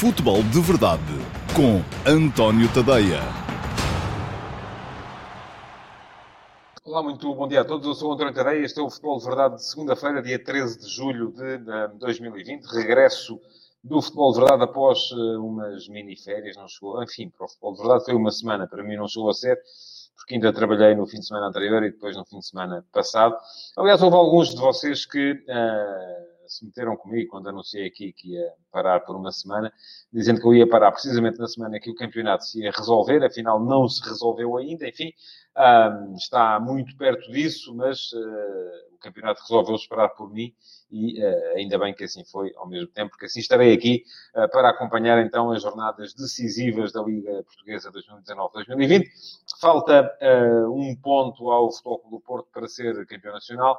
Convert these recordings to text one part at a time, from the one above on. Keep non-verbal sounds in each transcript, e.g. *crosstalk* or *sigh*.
Futebol de Verdade com António Tadeia. Olá, muito bom dia a todos. Eu sou o António Tadeia. Este é o Futebol de Verdade de segunda-feira, dia 13 de julho de 2020. Regresso do Futebol de Verdade após eh, umas mini-férias. Não chegou, enfim, para o Futebol de Verdade foi uma semana. Para mim não chegou a ser, porque ainda trabalhei no fim de semana anterior e depois no fim de semana passado. Aliás, houve alguns de vocês que... Uh, se meteram comigo quando anunciei aqui que ia parar por uma semana, dizendo que eu ia parar precisamente na semana que o campeonato se ia resolver, afinal não se resolveu ainda, enfim, um, está muito perto disso, mas uh, o campeonato resolveu esperar por mim e uh, ainda bem que assim foi ao mesmo tempo, porque assim estarei aqui uh, para acompanhar então as jornadas decisivas da Liga Portuguesa 2019-2020. Falta um ponto ao Futebol do Porto para ser campeão nacional.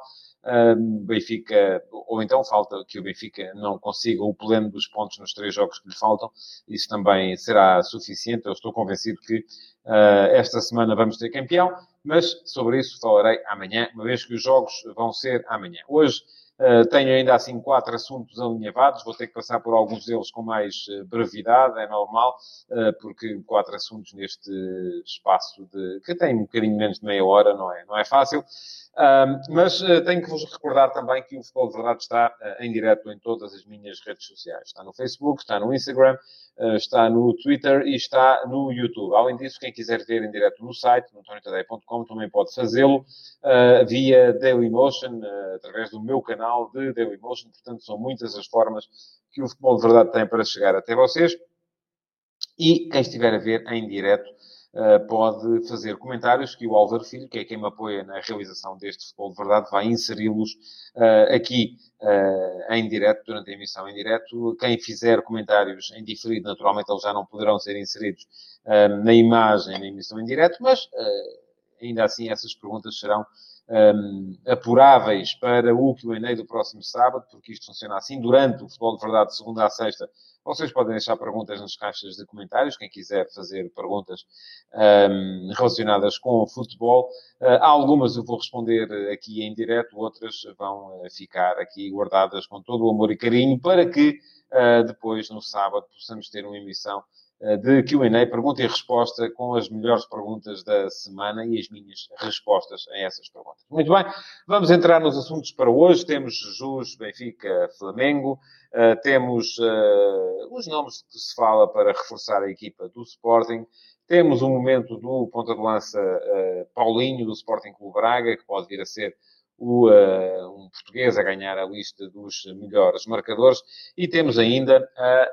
Benfica, ou então falta que o Benfica não consiga o pleno dos pontos nos três jogos que lhe faltam. Isso também será suficiente. Eu estou convencido que uh, esta semana vamos ter campeão, mas sobre isso falarei amanhã, uma vez que os jogos vão ser amanhã. Hoje Uh, tenho ainda assim quatro assuntos alinhavados, vou ter que passar por alguns deles com mais uh, brevidade, é normal, uh, porque quatro assuntos neste espaço de que tem um bocadinho menos de meia hora, não é, não é fácil. Mas tenho que vos recordar também que o Futebol de Verdade está em direto em todas as minhas redes sociais. Está no Facebook, está no Instagram, está no Twitter e está no YouTube. Além disso, quem quiser ver em direto no site, no tonitadeia.com, também pode fazê-lo via Dailymotion, através do meu canal de Dailymotion. Portanto, são muitas as formas que o Futebol de Verdade tem para chegar até vocês. E quem estiver a ver em direto uh, pode fazer comentários que o Álvaro Filho, que é quem me apoia na realização deste Futebol de Verdade, vai inseri-los uh, aqui uh, em direto, durante a emissão em direto. Quem fizer comentários em diferido, naturalmente eles já não poderão ser inseridos na imagem, na emissão em direto, mas ainda assim essas perguntas serão um, apuráveis para o Q&A do próximo sábado, porque isto funciona assim. Durante o Futebol de Verdade, de segunda a sexta, vocês podem deixar perguntas nas caixas de comentários, quem quiser fazer perguntas um, relacionadas com o futebol. Uh, algumas eu vou responder aqui em direto, outras vão uh, ficar aqui guardadas com todo o amor e carinho, para que uh, depois, no sábado, possamos ter uma emissão de Q&A, pergunta e resposta, com as melhores perguntas da semana e as minhas respostas a essas perguntas. Muito bem, vamos entrar nos assuntos para hoje. Temos Jesus, Benfica, Flamengo. Uh, temos uh, os nomes que se fala para reforçar a equipa do Sporting. Temos um momento do ponta de lança uh, Paulinho, do Sporting Clube Braga, que pode vir a ser o, um português a ganhar a lista dos melhores marcadores. E temos ainda a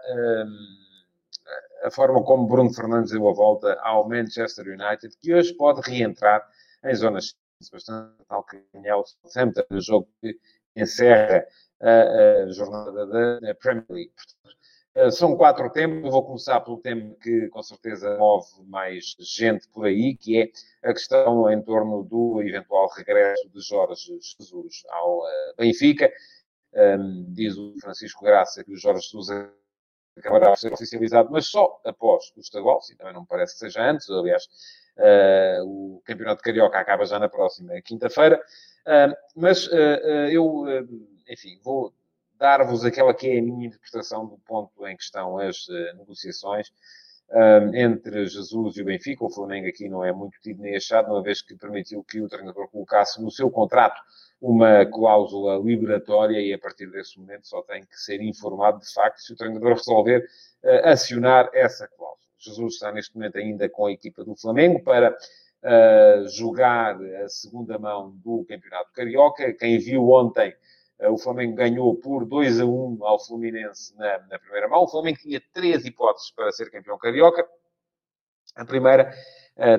a forma como Bruno Fernandes deu a volta ao Manchester United, que hoje pode reentrar em zonas bastante tal que é o Southampton, o jogo que encerra a, a jornada da Premier League. Portanto, eh, são quatro temas. Vou começar pelo tema que com certeza move mais gente por aí, que é a questão em torno do eventual regresso de Jorge Jesus ao eh, Benfica. Um, diz o Francisco Graça que o Jorge Jesus acabará por ser oficializado, mas só após o estadual, sim, também não me parece que seja antes, aliás, uh, o Campeonato de Carioca acaba já na próxima quinta-feira, uh, mas uh, eu, enfim, vou dar-vos aquela que é a minha interpretação do ponto em que estão as negociações entre Jesus e o Benfica. O Flamengo aqui não é muito tido nem achado, uma vez que permitiu que o treinador colocasse no seu contrato uma cláusula liberatória e a partir desse momento só tem que ser informado de facto se o treinador resolver uh, acionar essa cláusula. Jesus está neste momento ainda com a equipa do Flamengo para uh, jogar a segunda mão do Campeonato Carioca. Quem viu ontem, o Flamengo ganhou por 2 a 1 ao Fluminense na, na primeira mão. O Flamengo tinha três hipóteses para ser campeão carioca. A primeira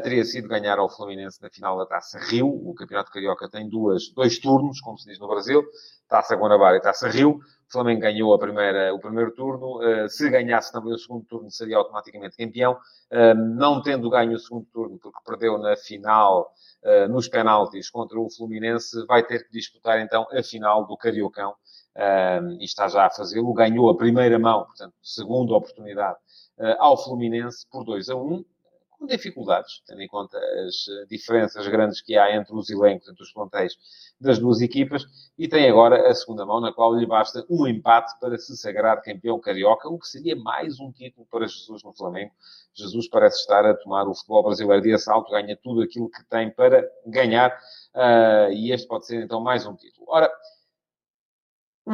teria sido ganhar ao Fluminense na final da Taça Rio. O Campeonato Carioca tem duas, dois turnos, como se diz no Brasil, Taça Guanabara e Taça Rio. O Flamengo ganhou a primeira, o primeiro turno. Uh, se ganhasse também o segundo turno, seria automaticamente campeão. Uh, não tendo ganho o segundo turno, porque perdeu na final, nos penaltis contra o Fluminense, vai ter que disputar então a final do Cariocão. e está já a fazê-lo. Ganhou a primeira mão, portanto, segunda oportunidade ao Fluminense por 2 a 1 com dificuldades, tendo em conta as diferenças grandes que há entre os elencos, entre os plantéis das duas equipas, e tem agora a segunda mão, na qual lhe basta um empate para se sagrar campeão carioca, o que seria mais um título para Jesus no Flamengo. Jesus parece estar a tomar o futebol brasileiro de assalto, ganha tudo aquilo que tem para ganhar, uh, e este pode ser então mais um título. Ora,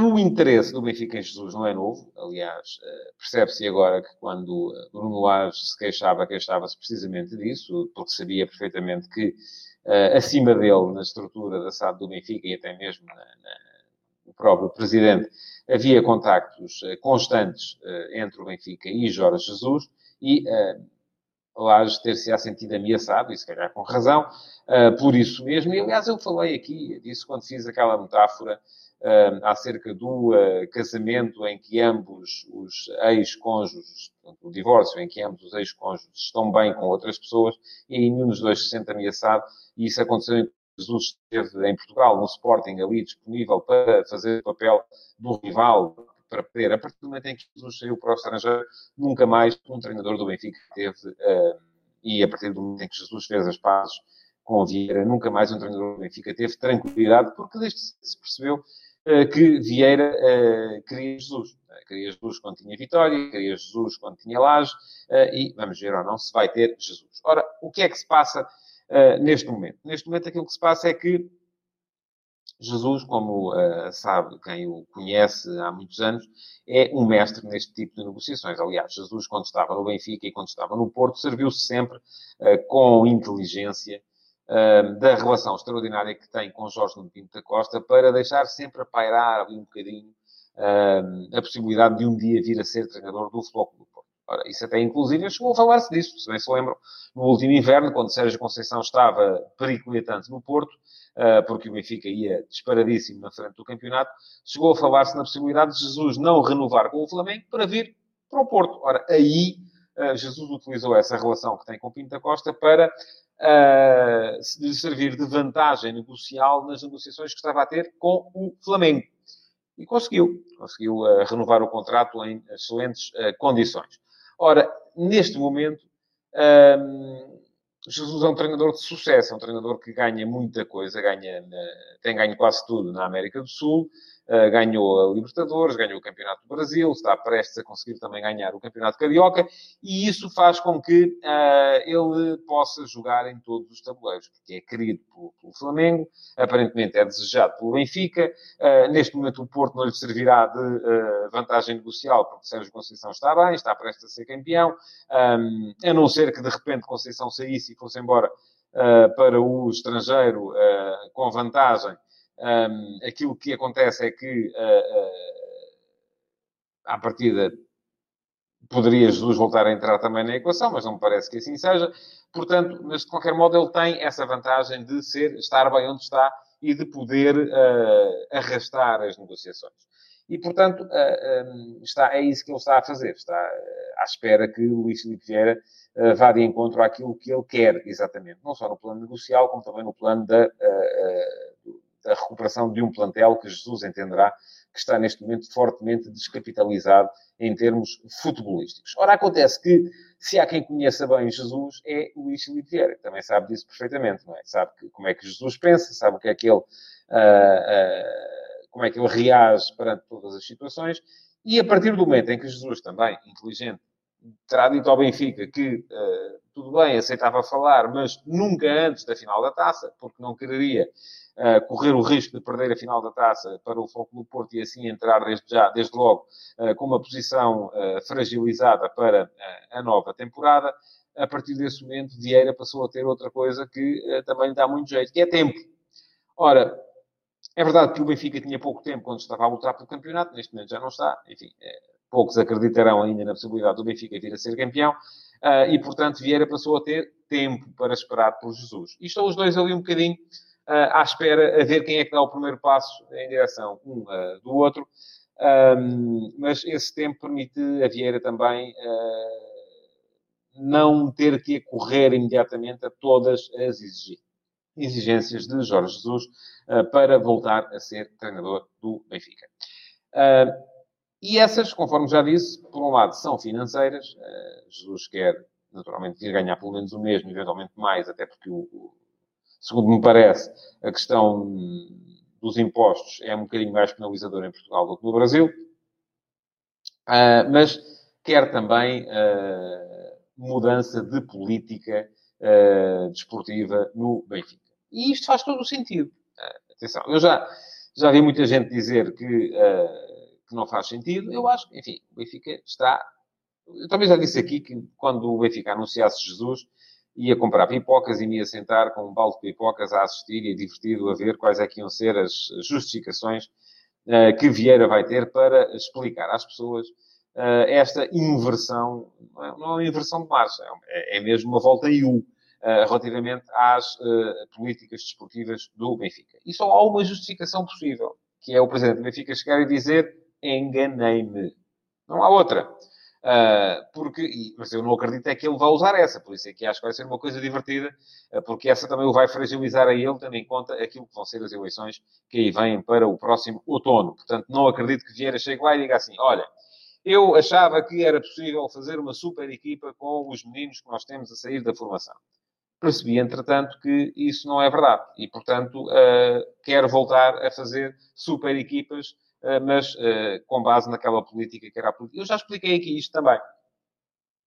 o interesse do Benfica em Jesus não é novo. Aliás, eh, percebe-se agora que quando eh, Bruno Lage se queixava, queixava-se precisamente disso, porque sabia perfeitamente que eh, acima dele, na estrutura da SAD do Benfica e até mesmo na, na, no próprio presidente, havia contactos constantes entre o Benfica e Jorge Jesus e Lages ter-se sentido ameaçado, e se calhar com razão, por isso mesmo. E aliás, eu falei aqui disso quando fiz aquela metáfora uh, acerca do uh, casamento em que ambos os ex-cônjuges, o divórcio em que ambos os ex-cônjuges estão bem com outras pessoas e nenhum dos dois se sente ameaçado. E isso aconteceu em Jesus esteve em Portugal, no Sporting, ali disponível para fazer o papel do rival, para poder. A partir do momento em que Jesus saiu para o estrangeiro, nunca mais um treinador do Benfica teve, uh, e a partir do momento em que Jesus fez as pazes com o Vieira, nunca mais um treinador do Benfica teve tranquilidade, porque desde se percebeu que Vieira uh, queria Jesus. Queria Jesus quando tinha Vitória, queria Jesus quando tinha Laje, uh, e vamos ver ou não se vai ter Jesus. Ora, o que é que se passa uh, neste momento? Neste momento aquilo que se passa é que Jesus, como sabe quem o conhece há muitos anos, é um mestre neste tipo de negociações. Aliás, Jesus, quando estava no Benfica e quando estava no Porto, serviu-se sempre com inteligência da relação extraordinária que tem com Jorge Nuno Pinto da Costa para deixar sempre a pairar ali um bocadinho a possibilidade de um dia vir a ser treinador do Futebol Clube Porto. Ora, isso até inclusive chegou a falar-se disso, se bem se lembram, no último inverno, quando Sérgio Conceição estava periculitante no Porto, ah, porque o Benfica ia disparadíssimo na frente do campeonato, chegou a falar-se na possibilidade de Jesus não renovar com o Flamengo para vir para o Porto. Ora, aí ah, Jesus utilizou essa relação que tem com o Pinto da Costa para lhe servir de vantagem negocial nas negociações que estava a ter com o Flamengo. E conseguiu. Conseguiu uh, renovar o contrato em excelentes uh, condições. Ora, neste momento, Jesus é um treinador de sucesso, é um treinador que ganha muita coisa, ganha, tem ganho quase tudo na América do Sul, Uh, ganhou a Libertadores, ganhou o Campeonato do Brasil, está prestes a conseguir também ganhar o Campeonato Carioca, e isso faz com que uh, ele possa jogar em todos os tabuleiros, porque é querido pelo, pelo Flamengo, aparentemente é desejado pelo Benfica. Uh, neste momento, o Porto não lhe servirá de vantagem negocial, porque Sérgio Conceição está bem, está prestes a ser campeão, um, a não ser que de repente Conceição saísse e fosse embora para o estrangeiro com vantagem um, aquilo que acontece é que, uh, uh, à partida, poderia Jesus voltar a entrar também na equação, mas não me parece que assim seja. Portanto, mas de qualquer modo, ele tem essa vantagem de ser, estar bem onde está e de poder uh, arrastar as negociações. E, portanto, uh, um, está, é isso que ele está a fazer. Está à espera que o Luís Filipe Vieira vá de encontro àquilo que ele quer, exatamente. Não só no plano negocial, como também no plano da, a recuperação de um plantel que Jesus entenderá que está neste momento fortemente descapitalizado em termos futebolísticos. Ora, acontece que, se há quem conheça bem Jesus, é Luís Filipe Vieira, que também sabe disso perfeitamente, não é? Sabe que, como é que Jesus pensa, sabe o que é que ele, uh, uh, como é que ele reage perante todas as situações, e a partir do momento em que Jesus também, inteligente, terá dito ao Benfica que uh, tudo bem, aceitava falar, mas nunca antes da final da taça, porque não quereria correr o risco de perder a final da taça para o Foco do Porto e assim entrar desde já, desde logo, uh, com uma posição fragilizada para a nova temporada. A partir desse momento, Vieira passou a ter outra coisa que também lhe dá muito jeito, que é tempo. Ora, é verdade que o Benfica tinha pouco tempo quando estava a lutar pelo campeonato, neste momento já não está. Enfim, poucos acreditarão ainda na possibilidade do Benfica vir a ser campeão, e portanto Vieira passou a ter tempo para esperar por Jesus. E estão os dois ali um bocadinho à espera a ver quem é que dá o primeiro passo em direção um uh, do outro, mas esse tempo permite a Vieira também não ter que correr imediatamente a todas as exigências de Jorge Jesus para voltar a ser treinador do Benfica. E essas, conforme já disse, por um lado são financeiras. Jesus quer naturalmente vir ganhar pelo menos o mesmo, eventualmente mais, até porque, o, segundo me parece, a questão dos impostos é um bocadinho mais penalizadora em Portugal do que no Brasil. Uh, mas quer também uh, mudança de política uh, desportiva no Benfica. E isto faz todo o sentido. atenção, eu já, já vi muita gente dizer que, que não faz sentido. Eu acho que, enfim, o Benfica está eu também já disse aqui que quando o Benfica anunciasse Jesus, ia comprar pipocas e me ia sentar com um balde de pipocas a assistir e divertido a ver quais é que iam ser as justificações uh, que Vieira vai ter para explicar às pessoas uh, esta inversão, não é, não é uma inversão de marcha, é, é mesmo uma volta em U. Uh, relativamente às políticas desportivas do Benfica. E só há uma justificação possível, que é o Presidente do Benfica chegar e dizer enganei-me. Não há outra. Uh, porque, mas eu não acredito é que ele vá usar essa, por isso é que acho que vai ser uma coisa divertida, uh, porque essa também o vai fragilizar a ele, tendo em conta aquilo que vão ser as eleições que aí vêm para o próximo outono. Portanto, não acredito que Vieira chegue lá e diga assim: olha, eu achava que era possível fazer uma super equipa com os meninos que nós temos a sair da formação. Percebi, entretanto, que isso não é verdade e, portanto, uh, quero voltar a fazer super equipas mas eh, com base naquela política que era a política. Eu já expliquei aqui isto também.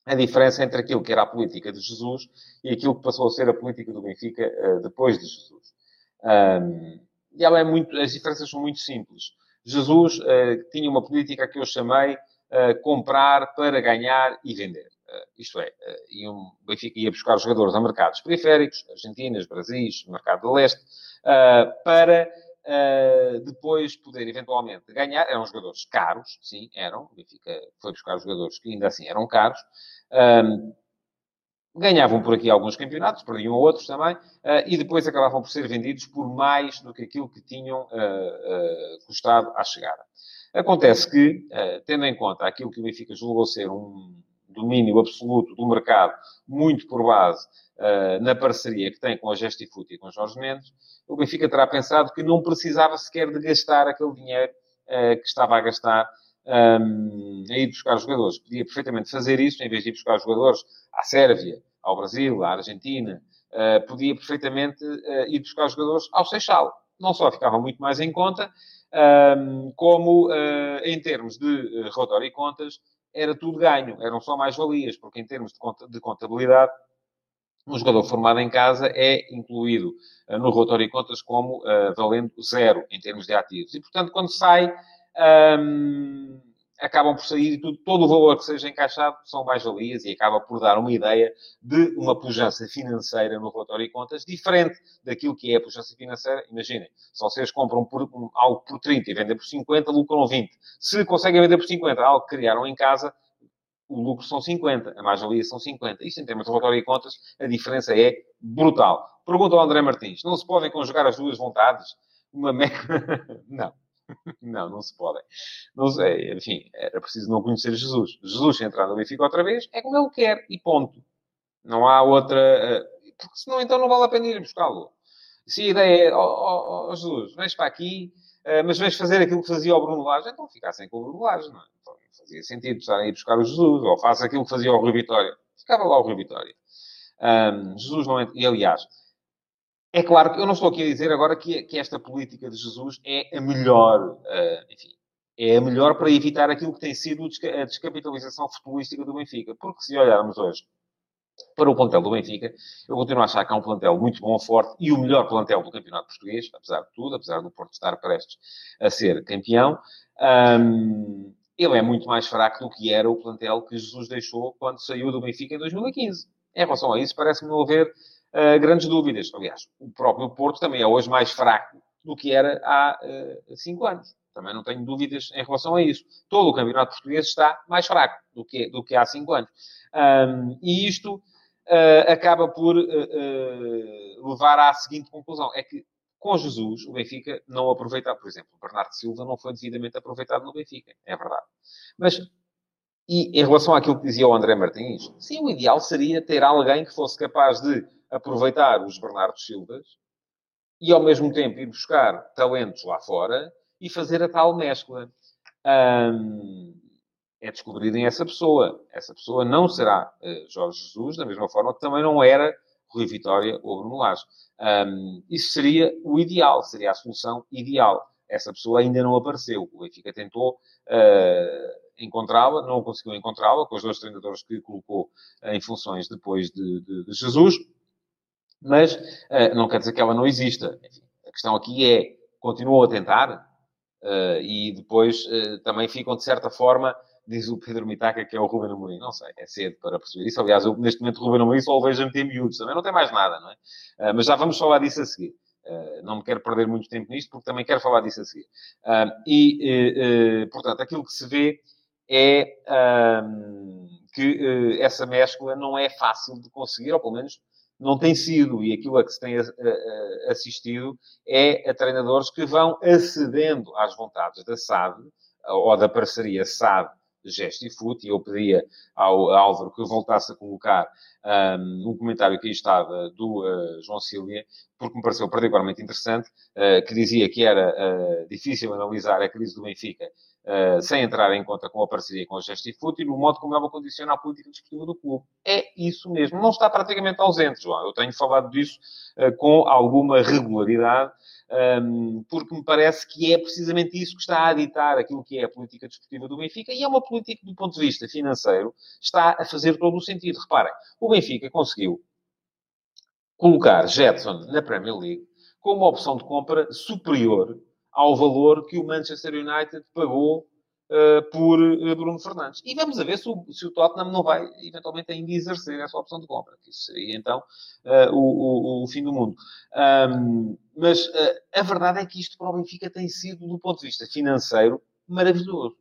A diferença entre aquilo que era a política de Jesus e aquilo que passou a ser a política do Benfica eh, depois de Jesus. e ela é muito, as diferenças são muito simples. Jesus tinha uma política que eu chamei comprar para ganhar e vender. isto é, uh, um, Benfica ia buscar jogadores a mercados periféricos, Argentinas, Brasis, mercado de leste, para Uh, depois poder eventualmente ganhar. Eram jogadores caros, sim, eram. O Benfica foi buscar jogadores que ainda assim eram caros. Um, ganhavam por aqui alguns campeonatos, perdiam outros também, uh, e depois acabavam por ser vendidos por mais do que aquilo que tinham uh, custado à chegada. Acontece que, tendo em conta aquilo que o Benfica julgou ser um domínio absoluto do mercado, muito por base uh, na parceria que tem com a Gestifoot e com Jorge Mendes, o Benfica terá pensado que não precisava sequer de gastar aquele dinheiro uh, que estava a gastar um, a ir buscar jogadores. Podia perfeitamente fazer isso, em vez de ir buscar jogadores à Sérvia, ao Brasil, à Argentina, uh, podia perfeitamente ir buscar jogadores ao Seixal. Não só ficava muito mais em conta, um, como em termos de relatório e contas, era tudo ganho, eram só mais-valias, porque em termos de contabilidade, um jogador formado em casa é incluído uh, no relatório de contas como uh, valendo zero em termos de ativos. E, portanto, quando sai, um, acabam por sair tudo, todo o valor que seja encaixado são mais-valias e acaba por dar uma ideia de uma pujança financeira no relatório de contas diferente daquilo que é a pujança financeira. Imaginem, se vocês compram por, um, algo por 30 e vendem por 50, lucram 20. Se conseguem vender por 50 algo que criaram em casa, o lucro são 50, a mais-valia são 50. Isto, em termos de relatório de contas, a diferença é brutal. Pergunta ao André Martins: não se podem conjugar as duas vontades? Uma me... *laughs* não. Não, não se podem. Não sei, enfim, era preciso não conhecer Jesus. Jesus entrar no Benfica outra vez é como ele quer e ponto. Não há outra. Eh, porque senão então não vale a pena ir buscá-lo. Se a ideia é, ó oh, oh, oh, Jesus, vens para aqui, eh, mas vens fazer aquilo que fazia o Bruno Lage, então ficassem com o Bruno Lage, não é? fazia sentido estarem a ir buscar o Jesus, ou faça aquilo que fazia o Rui Vitória. Ficava lá o Rui Vitória. Um, Jesus não é... E, aliás, é claro que eu não estou aqui a dizer agora que, que esta política de Jesus é a melhor, uh, enfim, é a melhor para evitar aquilo que tem sido a descapitalização futebolística do Benfica. Porque se olharmos hoje para o plantel do Benfica, eu continuo a achar que é um plantel muito bom, forte e o melhor plantel do campeonato português, apesar de tudo, apesar do Porto estar prestes a ser campeão. Um, ele é muito mais fraco do que era o plantel que Jesus deixou quando saiu do Benfica em 2015. Em relação a isso, parece-me não haver uh, grandes dúvidas. Aliás, o próprio Porto também é hoje mais fraco do que era há uh, cinco anos. Também não tenho dúvidas em relação a isso. Todo o campeonato português está mais fraco do que, do que há cinco anos. Um, e isto uh, acaba por levar à seguinte conclusão: é que com Jesus, o Benfica não aproveitar, por exemplo, o Bernardo Silva não foi devidamente aproveitado no Benfica, é verdade. Mas, e em relação àquilo que dizia o André Martins, sim, o ideal seria ter alguém que fosse capaz de aproveitar os Bernardo Silvas e ao mesmo tempo ir buscar talentos lá fora e fazer a tal mescla. É é descobrirem essa pessoa. Essa pessoa não será uh, Jorge Jesus, da mesma forma que também não era Rui Vitória ou Bruno Lage. Um, isso seria o ideal, seria a solução ideal. Essa pessoa ainda não apareceu. O Benfica tentou uh, encontrá-la, não conseguiu encontrá-la, com os dois treinadores que colocou uh, em funções depois de, de, de Jesus, mas uh, não quer dizer que ela não exista. Enfim, a questão aqui é, continuam a tentar, e depois também ficam, de certa forma, diz o Pedro Mitaca que é o Ruben Amorim. Não sei, é cedo para perceber isso. Aliás, eu, neste momento, Ruben Amorim só o vejo meter miúdos. Também não tem mais nada, não é? Uh, mas já vamos falar disso a seguir. Uh, não me quero perder muito tempo nisto, porque também quero falar disso a seguir. Uh, e, portanto, aquilo que se vê é que essa mescla não é fácil de conseguir, ou pelo menos não tem sido, e aquilo a que se tem assistido é a treinadores que vão acedendo às vontades da SAD, ou da parceria SAD gesto e fute, e eu pedia ao Álvaro que voltasse a colocar um, um comentário que aí estava do uh, João Silvia, porque me pareceu particularmente interessante, uh, que dizia que era uh, difícil analisar a crise do Benfica sem entrar em conta com a parceria com o gesto e no modo como ela condiciona a política desportiva do clube. É isso mesmo. Não está praticamente ausente, João. Eu tenho falado disso com alguma regularidade um, porque me parece que é precisamente isso que está a ditar aquilo que é a política desportiva do Benfica, e é uma política, do ponto de vista financeiro, está a fazer todo o sentido. Reparem, o Benfica conseguiu colocar Jetson na Premier League com uma opção de compra superior ao valor que o Manchester United pagou uh, por uh, Bruno Fernandes. E vamos a ver se o, se o, Tottenham não vai, eventualmente, ainda exercer essa opção de compra. Que isso seria, então, uh, o, o, o, fim do mundo. Um, mas a verdade é que isto para o Benfica tem sido, do ponto de vista financeiro, maravilhoso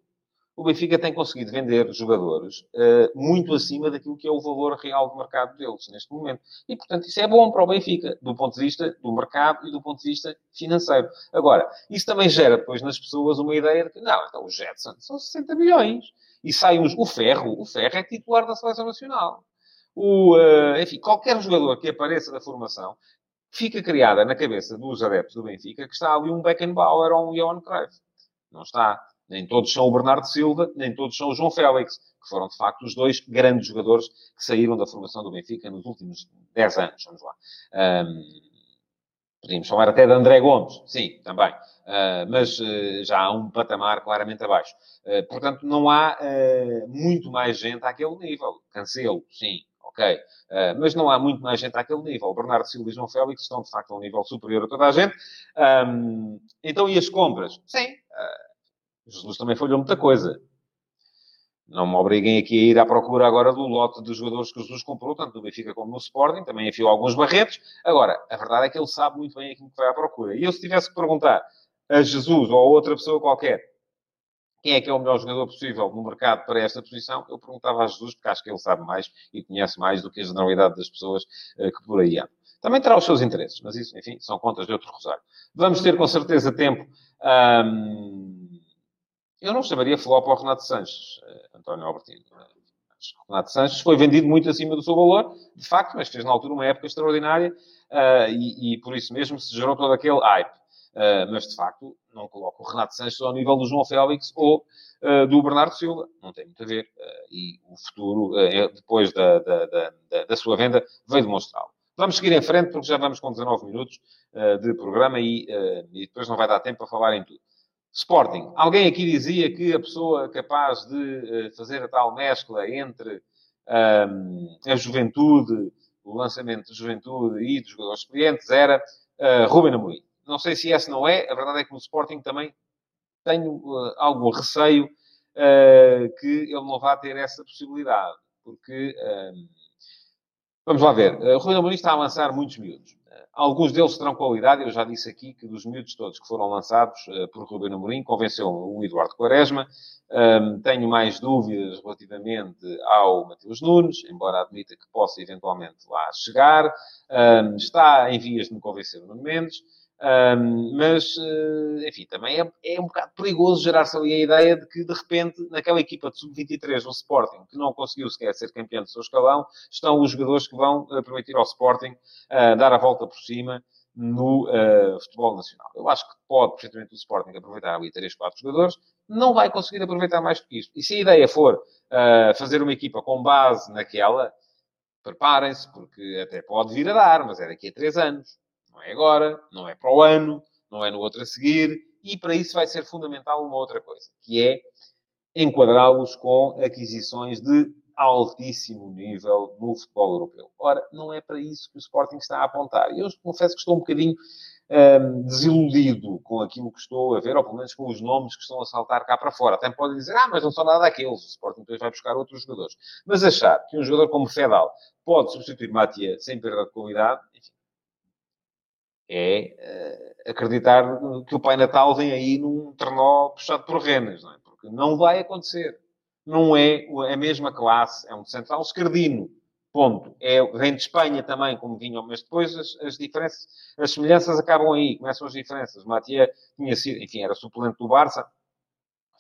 o Benfica tem conseguido vender jogadores uh, muito acima daquilo que é o valor real de mercado deles neste momento. E, portanto, isso é bom para o Benfica, do ponto de vista do mercado e do ponto de vista financeiro. Agora, isso também gera depois nas pessoas uma ideia de que, não, então o Jetson são 60 milhões. E sai os, o Ferro, o Ferro é titular da Seleção Nacional. O, uh, enfim, qualquer jogador que apareça da formação, fica criada na cabeça dos adeptos do Benfica que está ali um Beckenbauer ou um Johan Cruyff. Não está. Nem todos são o Bernardo Silva, nem todos são o João Félix, que foram, de facto, os dois grandes jogadores que saíram da formação do Benfica nos últimos 10 anos. Vamos lá. Um, podíamos falar até de André Gomes, sim, também. Uh, mas uh, já há um patamar claramente abaixo. Uh, portanto, não há muito mais gente àquele nível. Cancelo, sim, ok. mas não há muito mais gente àquele nível. O Bernardo Silva e João Félix estão, de facto, a um nível superior a toda a gente. Um, então, e as compras? Sim. Jesus também falhou muita coisa. Não me obriguem aqui a ir à procura agora do lote de jogadores que Jesus comprou, tanto no Benfica como no Sporting, também enfiou alguns barretos. Agora, a verdade é que ele sabe muito bem aquilo que vai à procura. E eu, se tivesse que perguntar a Jesus ou a outra pessoa qualquer quem é que é o melhor jogador possível no mercado para esta posição, eu perguntava a Jesus, porque acho que ele sabe mais e conhece mais do que a generalidade das pessoas uh, que por aí há. Também terá os seus interesses, mas isso, enfim, são contas de outro rosário. Vamos ter com certeza tempo. Um eu não chamaria flop ao Renato Sanches, eh, António Albertino. O Renato Sanches foi vendido muito acima do seu valor, de facto, mas fez na altura uma época extraordinária uh, e, e, por isso mesmo se gerou todo aquele hype. Uh, mas, de facto, não coloco o Renato Sanches ao nível do João Félix ou uh, do Bernardo Silva. Não tem muito a ver. e o futuro, depois da, da, da, da, sua venda, veio demonstrá-lo. Vamos seguir em frente, porque já vamos com 19 minutos de programa e, e depois não vai dar tempo para falar em tudo. Sporting. Alguém aqui dizia que a pessoa capaz de uh, fazer a tal mescla entre um, a juventude, o lançamento de juventude e dos jogadores experientes era uh, Ruben Amorim. Não sei se esse não é. A verdade é que no Sporting também tenho uh, algum receio uh, que ele não vá ter essa possibilidade. Porque, vamos lá ver, uh, Ruben Amorim está a lançar muitos miúdos. Alguns deles terão qualidade. Eu já disse aqui que dos miúdos todos que foram lançados uh, por Ruben Amorim, convenceu o Eduardo Quaresma. Um, tenho mais dúvidas relativamente ao Mateus Nunes, embora admita que possa eventualmente lá chegar. Um, está em vias de me convencer o Nuno Mendes. Um, mas, uh, enfim, também é, é, um bocado perigoso gerar-se ali a ideia de que, de repente, naquela equipa de sub-23 do Sporting, que não conseguiu sequer ser campeão do seu escalão, estão os jogadores que vão uh, permitir ao Sporting uh, dar a volta por cima no uh, futebol nacional. Eu acho que pode, perfeitamente, o Sporting aproveitar ali 3, 4 jogadores, não vai conseguir aproveitar mais do que isto. E se a ideia for uh, fazer uma equipa com base naquela, preparem-se, porque até pode vir a dar, mas é daqui a 3 anos. Não é agora, não é para o ano, não é no outro a seguir, e para isso vai ser fundamental uma outra coisa, que é enquadrá-los com aquisições de altíssimo nível no futebol europeu. Ora, não é para isso que o Sporting está a apontar. Eu confesso que estou um bocadinho um, desiludido com aquilo que estou a ver, ou pelo menos com os nomes que estão a saltar cá para fora. Até pode dizer, ah, mas não são nada daqueles. O Sporting depois vai buscar outros jogadores. Mas achar que um jogador como Fedal pode substituir Matia sem perda de qualidade, enfim, é uh, acreditar que o Pai Natal vem aí num trenó puxado por renas, não é? Porque não vai acontecer não é a mesma classe, é um central esquerdino. Ponto. É, vem de Espanha também, como vinham, mas depois as, as, diferenças, as semelhanças acabam aí, começam as diferenças. Matia tinha sido, enfim, era suplente do Barça.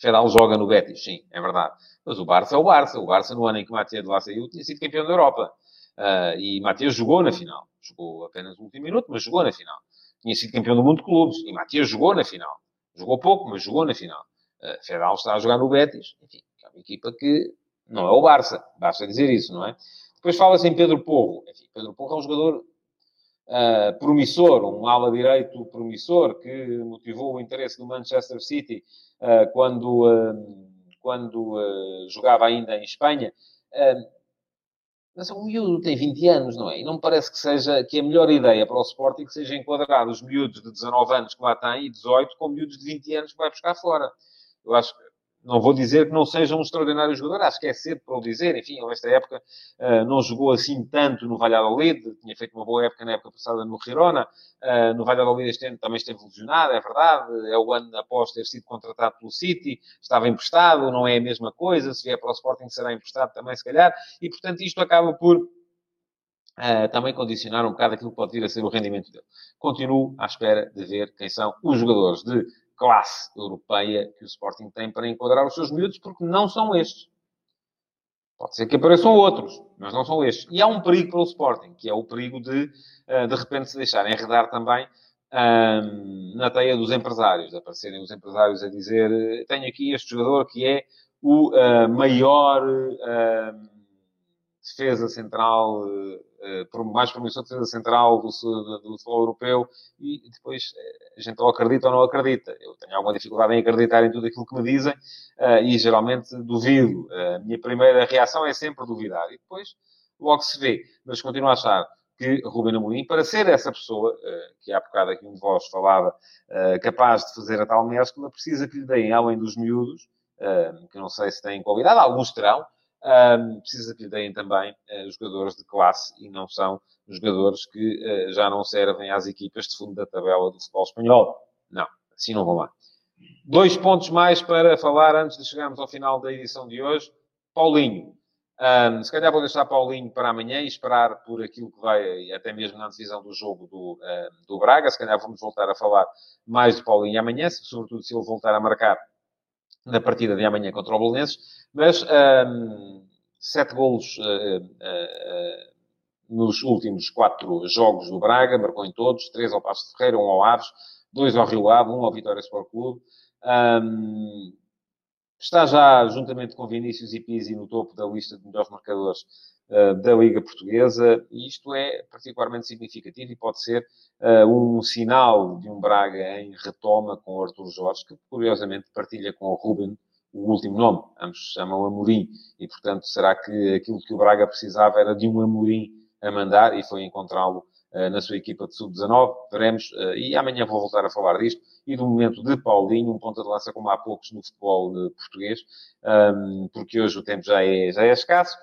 Fedal joga no Betis, sim, é verdade. Mas o Barça é o Barça. O Barça, no ano em que Matia de lá saiu, tinha sido campeão da Europa. Uh, e Matias jogou na final. Jogou apenas no último minuto, mas jogou na final. Tinha sido campeão do mundo de clubes. E Matias jogou na final. Jogou pouco, mas jogou na final. Uh, Fedal está a jogar no Betis. Enfim, é uma equipa que não é o Barça, basta dizer isso, não é? Depois fala-se em Pedro Porro. Enfim, Pedro Porro é um jogador uh, promissor, um ala direito promissor, que motivou o interesse do Manchester City uh, quando, quando jogava ainda em Espanha. Mas o miúdo tem 20 anos, não é? E não me parece que seja que a melhor ideia para o Sporting seja enquadrar os miúdos de 19 anos que lá têm e 18 com miúdos de 20 anos que vai buscar fora. Eu acho que não vou dizer que não seja um extraordinário jogador, acho que é cedo para o dizer. Enfim, ele, esta época, uh, não jogou assim tanto no Valladolid, tinha feito uma boa época na época passada no Girona. Uh, no Valladolid este ano também esteve lesionado, é verdade. É o ano após ter sido contratado pelo City, estava emprestado, não é a mesma coisa. Se vier para o Sporting, será emprestado também, se calhar. E, portanto, isto acaba por Uh, também condicionar um bocado aquilo que pode vir a ser o rendimento dele. Continuo à espera de ver quem são os jogadores de classe europeia que o Sporting tem para enquadrar os seus miúdos, porque não são estes. Pode ser que apareçam outros, mas não são estes. E há um perigo para o Sporting, que é o perigo de, eh, de repente, se deixarem enredar também um, na teia dos empresários. Aparecerem os empresários a dizer: tenho aqui este jogador que é o uh, maior uh, defesa central eh, mais promissor de defesa central do, do, futebol europeu e depois eh, a gente ou acredita ou não acredita. Eu tenho alguma dificuldade em acreditar em tudo aquilo que me dizem uh, e geralmente duvido. a minha primeira reação é sempre duvidar e depois logo se vê. Mas continuo a achar que Ruben Amorim, para ser essa pessoa, que há bocado aqui um de vós falava, capaz de fazer a tal mescla, precisa que lhe deem, além dos miúdos, que não sei se têm qualidade, alguns terão, um, precisa que lhe deem também uh, jogadores de classe e não são jogadores que uh, já não servem às equipas de fundo da tabela do futebol espanhol. Não, assim não vão lá. Dois pontos mais para falar antes de chegarmos ao final da edição de hoje. Paulinho. Um, se calhar vou deixar Paulinho para amanhã e esperar por aquilo que vai, até mesmo na decisão do jogo do, do Braga. Se calhar vamos voltar a falar mais de Paulinho amanhã, sobretudo se ele voltar a marcar na partida de amanhã contra o Belenenses. Mas um, sete golos uh, uh, nos últimos quatro jogos do Braga, marcou em todos, três ao Passo de Ferreira, um ao Aves, dois ao Rio Ave, um ao Vitória Sport Clube. Um, está já, juntamente com Vinícius e Pizzi, no topo da lista de melhores marcadores uh, da Liga Portuguesa, e isto é particularmente significativo e pode ser uh, um sinal de um Braga em retoma com Artur Jorge, que curiosamente partilha com o Ruben o último nome, ambos chamam Amorim, e portanto será que aquilo que o Braga precisava era de um Amorim a mandar e foi encontrá-lo uh, na sua equipa de sub-19, veremos, uh, e amanhã vou voltar a falar disto, e do momento de Paulinho, um ponta de lança como há poucos no futebol uh, português, um, porque hoje o tempo já é, já é escasso,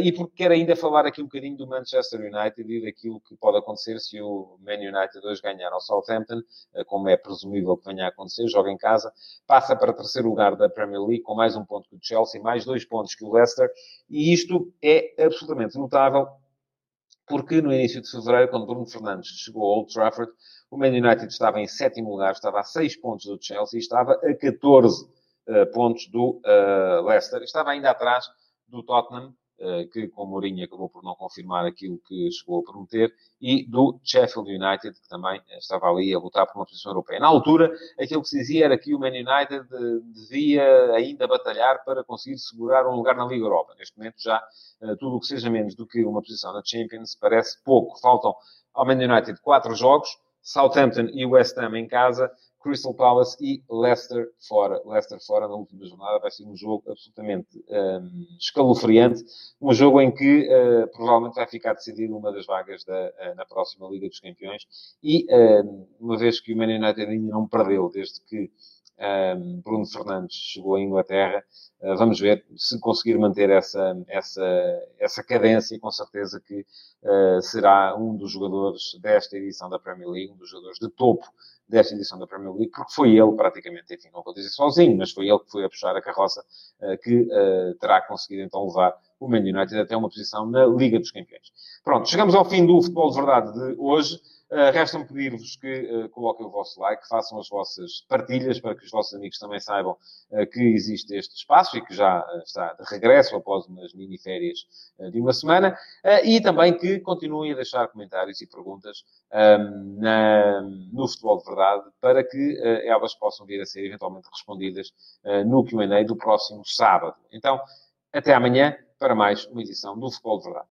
e porque quero ainda falar aqui um bocadinho do Manchester United e daquilo que pode acontecer se o Man United hoje ganhar ao Southampton, uh, como é presumível que venha a acontecer, joga em casa, passa para terceiro lugar da Premier League, com mais um ponto que o Chelsea, mais dois pontos que o Leicester, e isto é absolutamente notável, porque no início de fevereiro, quando Bruno Fernandes chegou ao Old Trafford, o Man United estava em sétimo lugar, estava a seis pontos do Chelsea, estava a 14 uh, pontos do Leicester, estava ainda atrás do Tottenham, que com Mourinho acabou por não confirmar aquilo que chegou a prometer, e do Sheffield United, que também estava ali a lutar por uma posição europeia. Na altura, aquilo que se dizia era que o Man United eh, devia ainda batalhar para conseguir segurar um lugar na Liga Europa. Neste momento, já eh, tudo o que seja menos do que uma posição na Champions parece pouco. Faltam ao Man United quatro jogos, Southampton e West Ham em casa, Crystal Palace e Leicester fora. Leicester fora na última jornada vai ser um jogo absolutamente um, escalofriante, um jogo em que uh, provavelmente vai ficar decidido uma das vagas da, uh, na próxima Liga dos Campeões e uh, uma vez que o Man United ainda não perdeu desde que Bruno Fernandes chegou à Inglaterra, uh, vamos ver se conseguir manter essa, essa, essa cadência, com certeza que uh, será um dos jogadores desta edição da Premier League, um dos jogadores de topo desta edição da Premier League, porque foi ele praticamente, enfim, não vou dizer sozinho, mas foi ele que foi a puxar a carroça uh, que terá conseguido então levar o Man United até uma posição na Liga dos Campeões. Pronto, chegamos ao fim do Futebol de Verdade de hoje. Uh, Resta-me pedir-vos que uh, coloquem o vosso like, façam as vossas partilhas para que os vossos amigos também saibam uh, que existe este espaço e que já está de regresso após umas mini-férias de uma semana. e também que continuem a deixar comentários e perguntas ehm, na, no Futebol de Verdade para que elas possam vir a ser eventualmente respondidas no QA do próximo sábado. Então, até amanhã para mais uma edição do Futebol de Verdade.